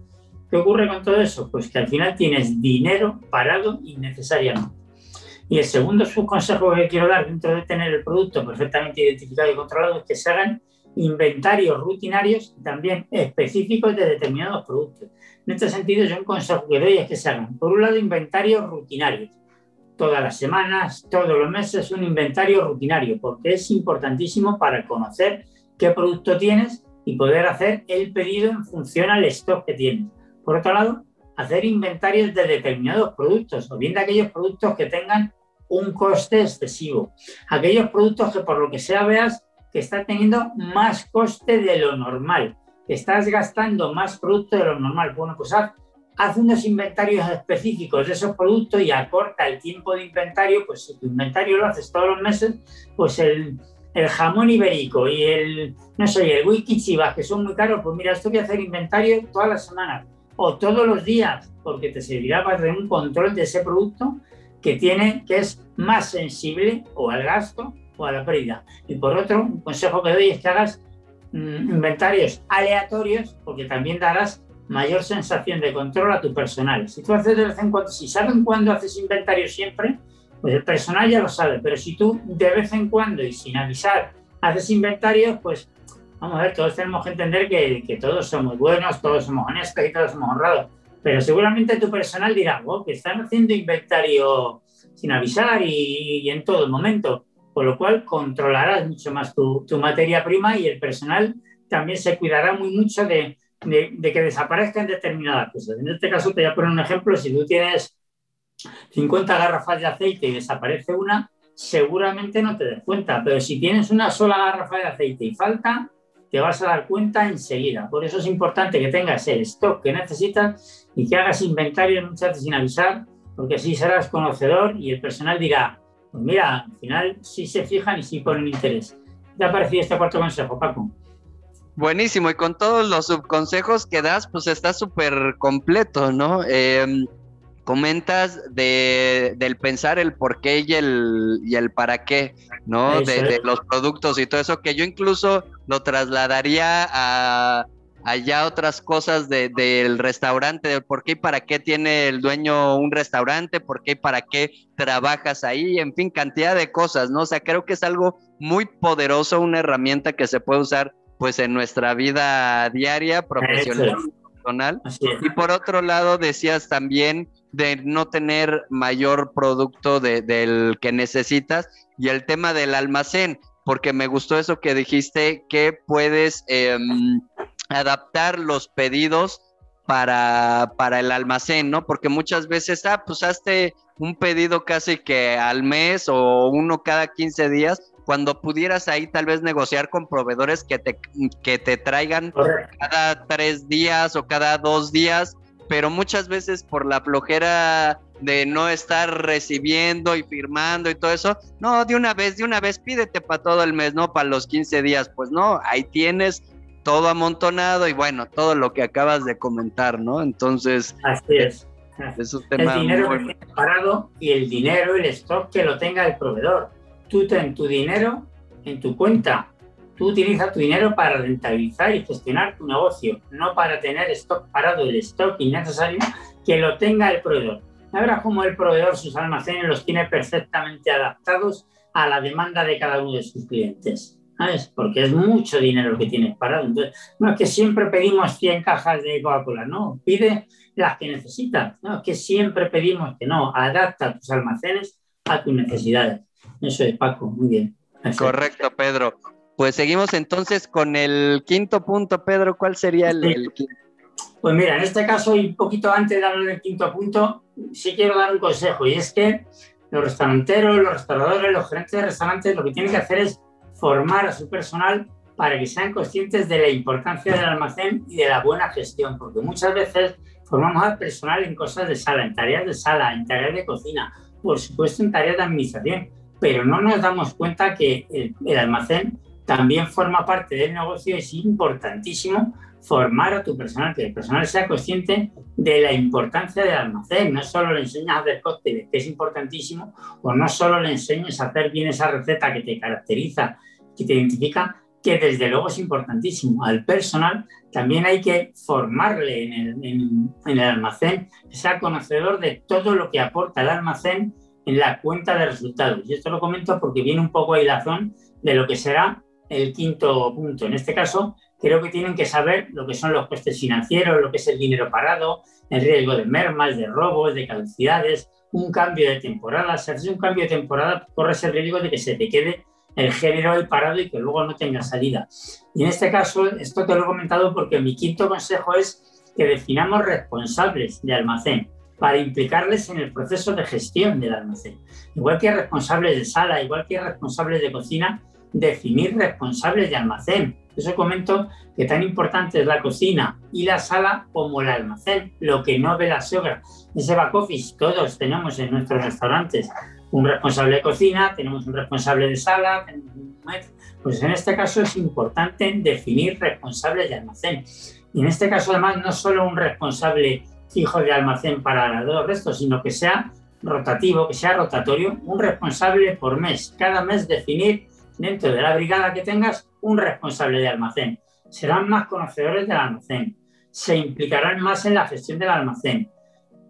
¿Qué ocurre con todo eso? Pues que al final tienes dinero parado innecesariamente. Y el segundo subconsejo que quiero dar dentro de tener el producto perfectamente identificado y controlado es que se hagan inventarios rutinarios también específicos de determinados productos. En este sentido, yo un consejo que doy es que se hagan, por un lado, inventarios rutinarios. Todas las semanas, todos los meses, un inventario rutinario, porque es importantísimo para conocer qué producto tienes y poder hacer el pedido en función al stock que tienes. Por otro lado, hacer inventarios de determinados productos o bien de aquellos productos que tengan un coste excesivo. Aquellos productos que por lo que sea veas que está teniendo más coste de lo normal, que estás gastando más producto de lo normal. Bueno, pues haz, unos inventarios específicos de esos productos y acorta el tiempo de inventario, pues si tu inventario lo haces todos los meses, pues el, el jamón ibérico y el, no sé, el wiki chivas, que son muy caros, pues mira, esto voy a hacer inventario todas las semanas o todos los días, porque te servirá para tener un control de ese producto que tiene, que es más sensible o al gasto o a la pérdida. Y por otro, un consejo que doy es que hagas mm, inventarios aleatorios porque también darás mayor sensación de control a tu personal. Si tú haces de vez en cuando, si saben cuándo haces inventario siempre, pues el personal ya lo sabe, pero si tú de vez en cuando y sin avisar haces inventarios, pues vamos a ver, todos tenemos que entender que, que todos somos buenos, todos somos honestos y todos somos honrados, pero seguramente tu personal dirá, oh, que están haciendo inventario sin avisar y, y en todo momento con lo cual controlarás mucho más tu, materia prima y el personal también se cuidará muy mucho de, que desaparezcan determinadas cosas. En este caso te voy a poner un ejemplo, si tú tienes 50 garrafas de aceite y desaparece una, seguramente no te des cuenta, pero si tienes una sola garrafa de aceite y falta, te vas a dar cuenta enseguida. Por eso es importante que tengas el stock que necesitas y que hagas inventario muchas veces sin avisar, porque así serás conocedor y el personal dirá, pues mira, al final sí se fijan y sí ponen interés. ¿Qué te ha parecido este cuarto consejo, Paco? Buenísimo, y con todos los subconsejos que das, pues está súper completo, ¿no? Em, comentas de, del pensar el por qué y el, y el para qué, ¿no? de, los productos y todo eso, que yo incluso lo trasladaría a allá otras cosas del restaurante, de por qué y para qué tiene el dueño un restaurante, por qué y para qué trabajas ahí, en fin, cantidad de cosas, ¿no? O sea, creo que es algo muy poderoso, una herramienta que se puede usar pues en nuestra vida diaria, profesional, personal. Y por otro lado, decías también de no tener mayor producto del que necesitas y el tema del almacén, porque me gustó eso que dijiste que puedes em, adaptar los pedidos para, para el almacén, ¿no? Porque muchas veces, ah, pues hazte un pedido casi que al mes o uno cada 15 días, cuando pudieras ahí tal vez negociar con proveedores que te, que te traigan cada tres días o cada dos días, pero muchas veces por la flojera de no estar recibiendo y firmando y todo eso, no, de una vez, de una vez pídete para todo el mes, no para los 15 días, pues no, ahí tienes todo amontonado y bueno, todo lo que acabas de comentar, ¿no? Entonces... Así es. Es un tema el dinero muy... parado y el dinero, el stock que lo tenga el proveedor tú ten tu dinero en tu cuenta. Tú utilizas tu dinero para rentabilizar y gestionar tu negocio, no para tener stock parado, el stock innecesario que lo tenga el proveedor. Ahora como el proveedor sus almacenes los tiene perfectamente adaptados a la demanda de cada uno de sus clientes. ¿Sabes? Porque es mucho dinero que tienes parado. Entonces, no es que siempre pedimos 100 cajas de Coca-Cola, no, pide las que necesitas. No, es que siempre pedimos que no, adapta tus almacenes a tus necesidades. Eso es, Paco, muy bien. Correcto, Pedro. Pues seguimos entonces con el quinto punto, Pedro. ¿Cuál sería el, Pues mira, en este caso, y un poquito antes de hablar del quinto punto, sí quiero dar un consejo, y es que los restauranteros, los restauradores, los gerentes de restaurantes, lo que tienen que hacer es formar a su personal para que sean conscientes de la importancia del almacén y de la buena gestión, porque muchas veces formamos al personal en cosas de sala, en tareas de sala, en tareas de cocina, por supuesto en tareas de administración, pero no nos damos cuenta que el, almacén también forma parte del negocio es importantísimo formar a tu personal, que el personal sea consciente de la importancia del almacén. No solo le enseñas a hacer cócteles, que es importantísimo, o no solo le enseñes a hacer bien esa receta que te caracteriza, que te identifica, que desde luego es importantísimo. Al personal también hay que formarle en el, en el almacén, que sea conocedor de todo lo que aporta el almacén en la cuenta de resultados. Y esto lo comento porque viene un poco a razón de lo que será el quinto punto. En este caso, creo que tienen que saber lo que son los costes financieros, lo que es el dinero parado, el riesgo de mermas, de robos, de caducidades, un cambio de temporada. Si haces un cambio de temporada, corres el riesgo de que se te quede el género ahí parado y que luego no tenga salida. Y en este caso, esto te lo he comentado porque mi quinto consejo es que definamos responsables de almacén para implicarles en el proceso de gestión del almacén. Igual que responsables de sala, igual que responsables de cocina, definir responsables de almacén. Eso comento que tan importante es la cocina y la sala como el almacén, lo que no ve la sogra. Ese back office todos tenemos en nuestros restaurantes un responsable de cocina, tenemos un responsable de sala, pues en este caso es importante definir responsables de almacén. Y en este caso además no solo un responsable fijo de almacén para los restos, sino que sea rotativo, que sea rotatorio, un responsable por mes. Cada mes definir dentro de la brigada que tengas un responsable de almacén. Serán más conocedores del almacén, se implicarán más en la gestión del almacén,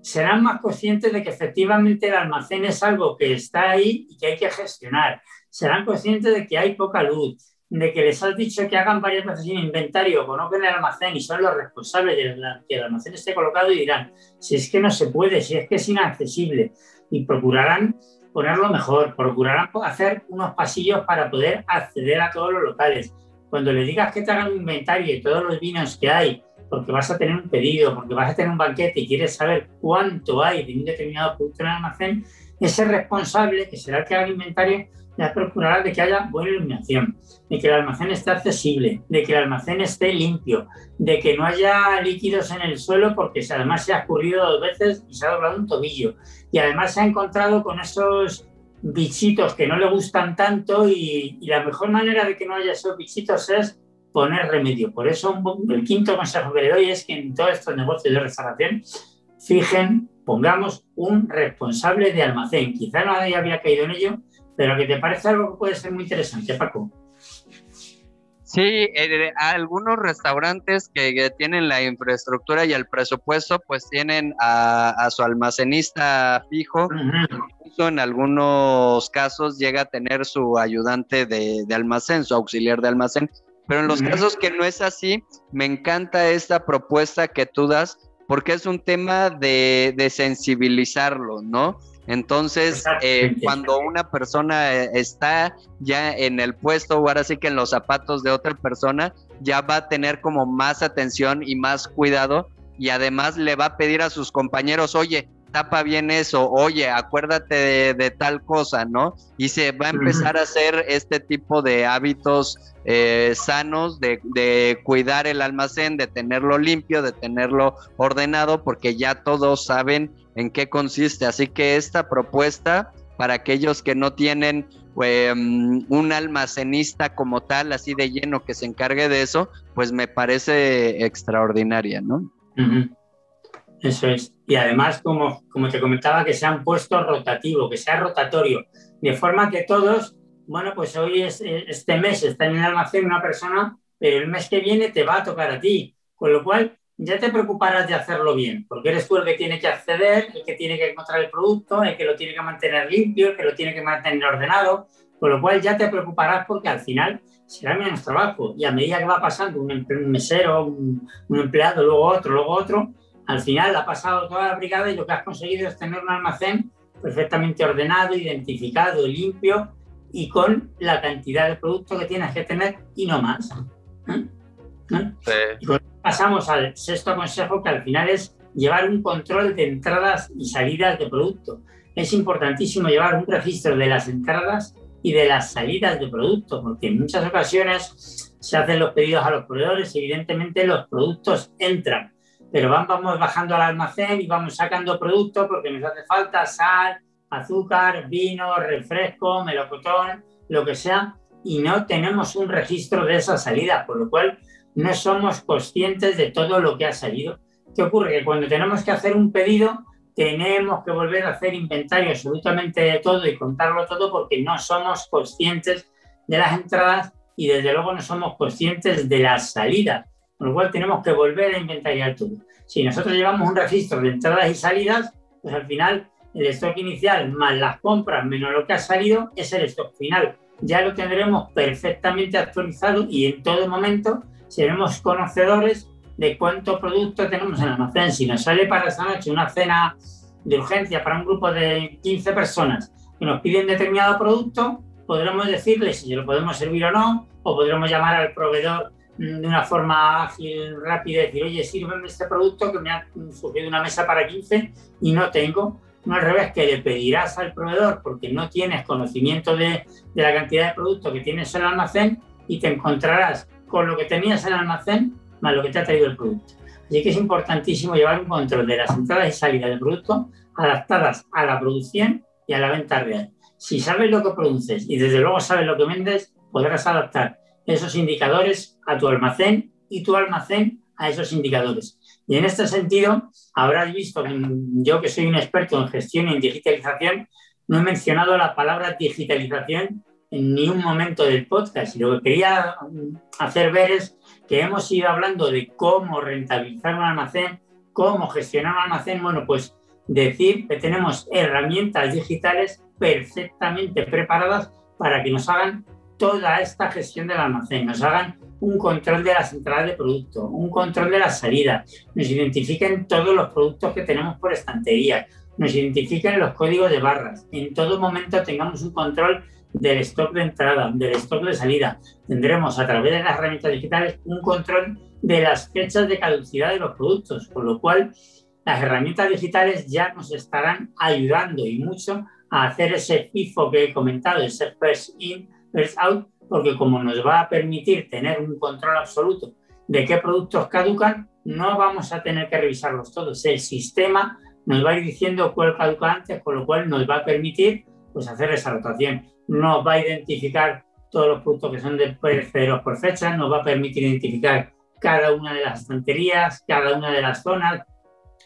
serán más conscientes de que efectivamente el almacén es algo que está ahí y que hay que gestionar, serán conscientes de que hay poca luz, de que les has dicho que hagan varias veces un inventario, conozcan el almacén y son los responsables de que el almacén esté colocado y dirán, si es que no se puede, si es que es inaccesible, y procurarán ponerlo mejor, procurarán hacer unos pasillos para poder acceder a todos los locales. Cuando le digas que te hagan un inventario de todos los vinos que hay, porque vas a tener un pedido, porque vas a tener un banquete y quieres saber cuánto hay de un determinado producto en el almacén, ese responsable, que será el que haga el inventario, ya procurará de que haya buena iluminación, de que el almacén esté accesible, de que el almacén esté limpio, de que no haya líquidos en el suelo porque además se ha escurrido dos veces y se ha doblado un tobillo. Y además se ha encontrado con esos bichitos que no le gustan tanto y, y la mejor manera de que no haya esos bichitos es poner remedio. Por eso el quinto consejo que le doy es que en todos estos negocios de restauración fijen, pongamos un responsable de almacén. Quizá nadie había caído en ello, pero que te parece algo que puede ser muy interesante, Paco. Sí, eh, algunos restaurantes que, tienen la infraestructura y el presupuesto, pues tienen a, su almacenista fijo. Incluso en algunos casos llega a tener su ayudante de, almacén, su auxiliar de almacén, Pero en los casos que no es así, me encanta esta propuesta que tú das porque es un tema de, de sensibilizarlo, ¿no? Entonces, eh, cuando una persona eh, está ya en el puesto, o ahora sí que en los zapatos de otra persona, ya va a tener como más atención y más cuidado y además le va a pedir a sus compañeros, oye, tapa bien eso, oye, acuérdate de, tal cosa, ¿no? Y se va a empezar a hacer este tipo de hábitos eh, sanos, de, de, cuidar el almacén, de tenerlo limpio, de tenerlo ordenado, porque ya todos saben en qué consiste. Así que esta propuesta, para aquellos que no tienen em, un almacenista como tal, así de lleno, que se encargue de eso, pues me parece extraordinaria, ¿no? Eso es. Y además, como, como te comentaba, que sea un puesto rotativo, que sea rotatorio, de forma que todos, bueno, pues hoy es, este mes está en el almacén una persona, pero el mes que viene te va a tocar a ti. Con lo cual, ya te preocuparás de hacerlo bien, porque eres tú el que tiene que acceder, el que tiene que encontrar el producto, el que lo tiene que mantener limpio, el que lo tiene que mantener ordenado, con lo cual ya te preocuparás porque al final será menos trabajo y a medida que va pasando un, mesero, un, empleado, luego otro, luego otro, al final ha pasado toda la brigada y lo que has conseguido es tener un almacén perfectamente ordenado, identificado, limpio y con la cantidad de producto que tienes que tener y no más. ¿Eh? ¿Eh? Pasamos al sexto consejo, que al final es llevar un control de entradas y salidas de producto. Es importantísimo llevar un registro de las entradas y de las salidas de producto, porque en muchas ocasiones se hacen los pedidos a los proveedores evidentemente los productos entran, pero vamos bajando al almacén y vamos sacando productos porque nos hace falta sal, azúcar, vino, refresco, melocotón, lo que sea, y no tenemos un registro de esa salida, por lo cual no somos conscientes de todo lo que ha salido. ¿Qué ocurre? Que cuando tenemos que hacer un pedido, tenemos que volver a hacer inventario absolutamente de todo y contarlo todo porque no somos conscientes de las entradas y desde luego no somos conscientes de las salidas, con lo cual tenemos que volver a inventariar todo. Si nosotros llevamos un registro de entradas y salidas, pues al final el stock inicial más las compras menos lo que ha salido es el stock final. Ya lo tendremos perfectamente actualizado y en todo momento seremos conocedores de cuánto producto tenemos en el almacén. Si nos sale para esta noche una cena de urgencia para un grupo de 15 personas que nos piden determinado producto, podremos decirles si lo podemos servir o no, o podremos llamar al proveedor de una forma ágil, rápida y decir, oye, sírveme este producto que me ha surgido una mesa para 15 y no tengo. No al revés, que le pedirás al proveedor porque no tienes conocimiento de, de la cantidad de producto que tienes en el almacén y te encontrarás con lo que tenías en el almacén más lo que te ha traído el producto. Así que es importantísimo llevar un control de las entradas y salidas del producto adaptadas a la producción y a la venta real. Si sabes lo que produces y desde luego sabes lo que vendes, podrás adaptar esos indicadores a tu almacén y tu almacén a esos indicadores. Y en este sentido, habrás visto, yo que soy un experto en gestión y en digitalización, no he mencionado la palabra digitalización en ni un momento del podcast. Y lo que quería hacer ver es que hemos ido hablando de cómo rentabilizar un almacén, cómo gestionar un almacén. Bueno, pues decir que tenemos herramientas digitales perfectamente preparadas para que nos hagan toda esta gestión del almacén, nos hagan un control de las entradas de producto, un control de las salidas, nos identifiquen todos los productos que tenemos por estantería, nos identifiquen los códigos de barras. En todo momento tengamos un control del stock de entrada, del stock de salida. Tendremos a través de las herramientas digitales un control de las fechas de caducidad de los productos, con lo cual las herramientas digitales ya nos estarán ayudando y mucho a hacer ese FIFO que he comentado, ese first in, first out, porque como nos va a permitir tener un control absoluto de qué productos caducan, no vamos a tener que revisarlos todos. El sistema nos va a ir diciendo cuál caduca antes, con lo cual nos va a permitir pues, hacer esa rotación nos va a identificar todos los productos que son de cero por fecha, nos va a permitir identificar cada una de las estanterías, cada una de las zonas.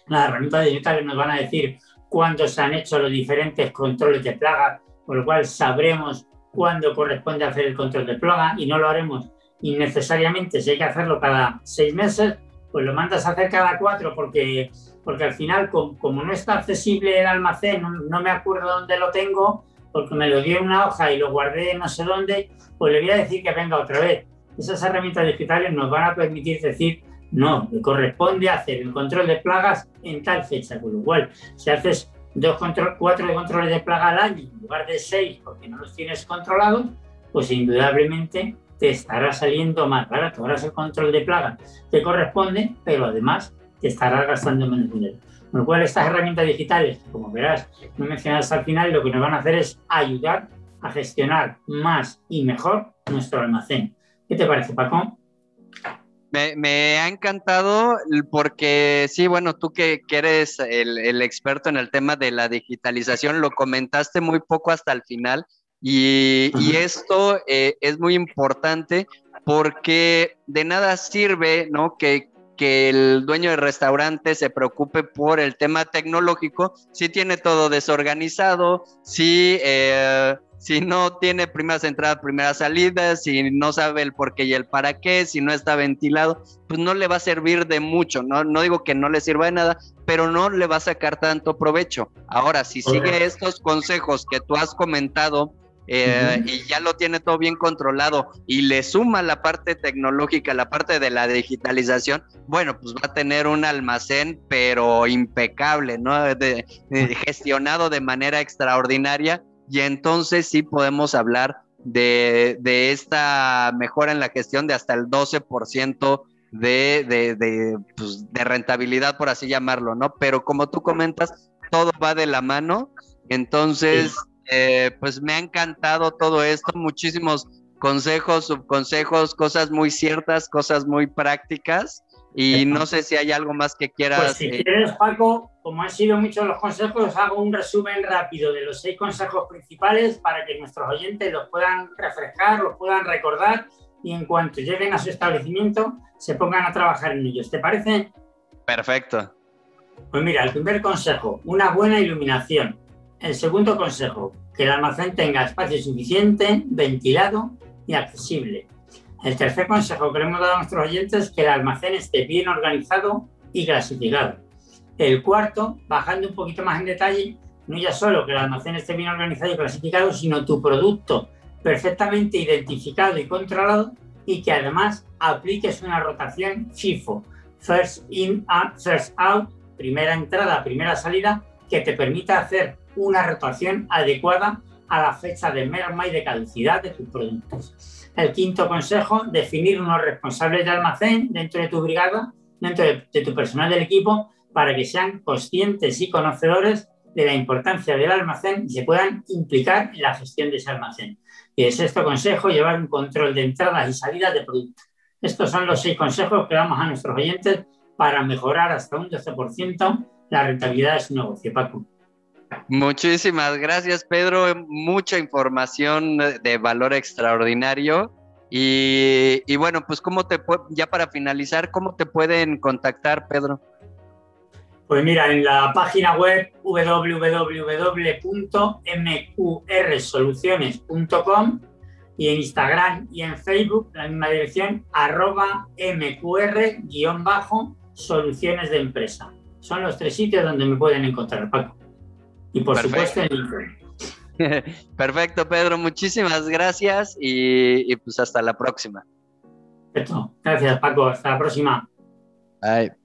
Las herramientas digitales nos van a decir cuándo se han hecho los diferentes controles de plaga, por lo cual sabremos cuándo corresponde hacer el control de plaga y no lo haremos innecesariamente. Si hay que hacerlo cada seis meses, pues lo mandas a hacer cada cuatro porque, porque al final, como, no está accesible el almacén, no me acuerdo dónde lo tengo, porque me lo dio una hoja y lo guardé no sé dónde, pues le voy a decir que venga otra vez. esas herramientas digitales nos van a permitir decir, no, me corresponde hacer el control de plagas en tal fecha, con lo cual, si haces dos control, cuatro controles de plaga al año en lugar de seis porque no los tienes controlados, pues indudablemente te estará saliendo más barato. Ahora el control de plaga te corresponde, pero además te estará gastando menos dinero. Con lo cual, estas herramientas digitales, como verás, no mencionas al final, lo que nos van a hacer es ayudar a gestionar más y mejor nuestro almacén. ¿Qué te parece, Paco? Me, ha encantado porque sí, bueno, tú que, eres el, experto en el tema de la digitalización, lo comentaste muy poco hasta el final y, esto eh, es muy importante porque de nada sirve, ¿no? Que, que el dueño del restaurante se preocupe por el tema tecnológico si tiene todo desorganizado, si... Eh, si no tiene primeras entradas, primeras salidas, si no sabe el por qué y el para qué, si no está ventilado, pues no le va a servir de mucho, no, no digo que no le sirva de nada, pero no le va a sacar tanto provecho. Ahora, si sigue estos consejos que tú has comentado, eh, y ya lo tiene todo bien controlado y le suma la parte tecnológica, la parte de la digitalización, bueno, pues va a tener un almacén, pero impecable, ¿no? gestionado de manera extraordinaria. Y entonces sí podemos hablar de, esta mejora en la gestión de hasta el 12% de, de, pues, de, rentabilidad, por así llamarlo, ¿no? Pero como tú comentas, todo va de la mano, entonces, eh, pues me ha encantado todo esto, muchísimos consejos, subconsejos, cosas muy ciertas, cosas muy prácticas. Y no sé si hay algo más que quieras. Pues si eh, quieres, Paco, como han sido muchos los consejos, hago un resumen rápido de los seis consejos principales para que nuestros oyentes los puedan refrescar, los puedan recordar y en cuanto lleguen a su establecimiento se pongan a trabajar en ellos. ¿Te parece? Perfecto. Pues mira, el primer consejo, una buena iluminación. El segundo consejo, que el almacén tenga espacio suficiente, ventilado y accesible. El tercer consejo que le hemos dado a nuestros oyentes es que el almacén esté bien organizado y clasificado. El cuarto, bajando un poquito más en detalle, no ya solo que el almacén esté bien organizado y clasificado, sino tu producto perfectamente identificado y controlado y que además apliques una rotación FIFO, First In, First Out, primera entrada, primera salida, que te permita hacer una rotación adecuada a la fecha de merma y de caducidad de tus productos. El quinto consejo, definir unos responsables de almacén dentro de tu brigada, dentro de, tu personal del equipo, para que sean conscientes y conocedores de la importancia del almacén y se puedan implicar en la gestión de ese almacén. Y el sexto consejo, llevar un control de entradas y salidas de productos. Estos son los seis consejos que damos a nuestros oyentes para mejorar hasta un 12% la rentabilidad de su negocio. Paco. Muchísimas gracias, Pedro. Mucha información de valor extraordinario. Y, bueno, pues cómo te ya para finalizar, ¿cómo te pueden contactar, Pedro? Pues mira, en la página web www.mqrsoluciones.com y en Instagram y en Facebook, la misma dirección, arroba mqr-soluciones de empresa. Son los tres sitios donde me pueden encontrar, Paco. Y por supuesto Perfecto, Pedro. Muchísimas gracias y, y pues hasta la próxima. Perfecto. Gracias, Paco. Hasta la próxima. Bye.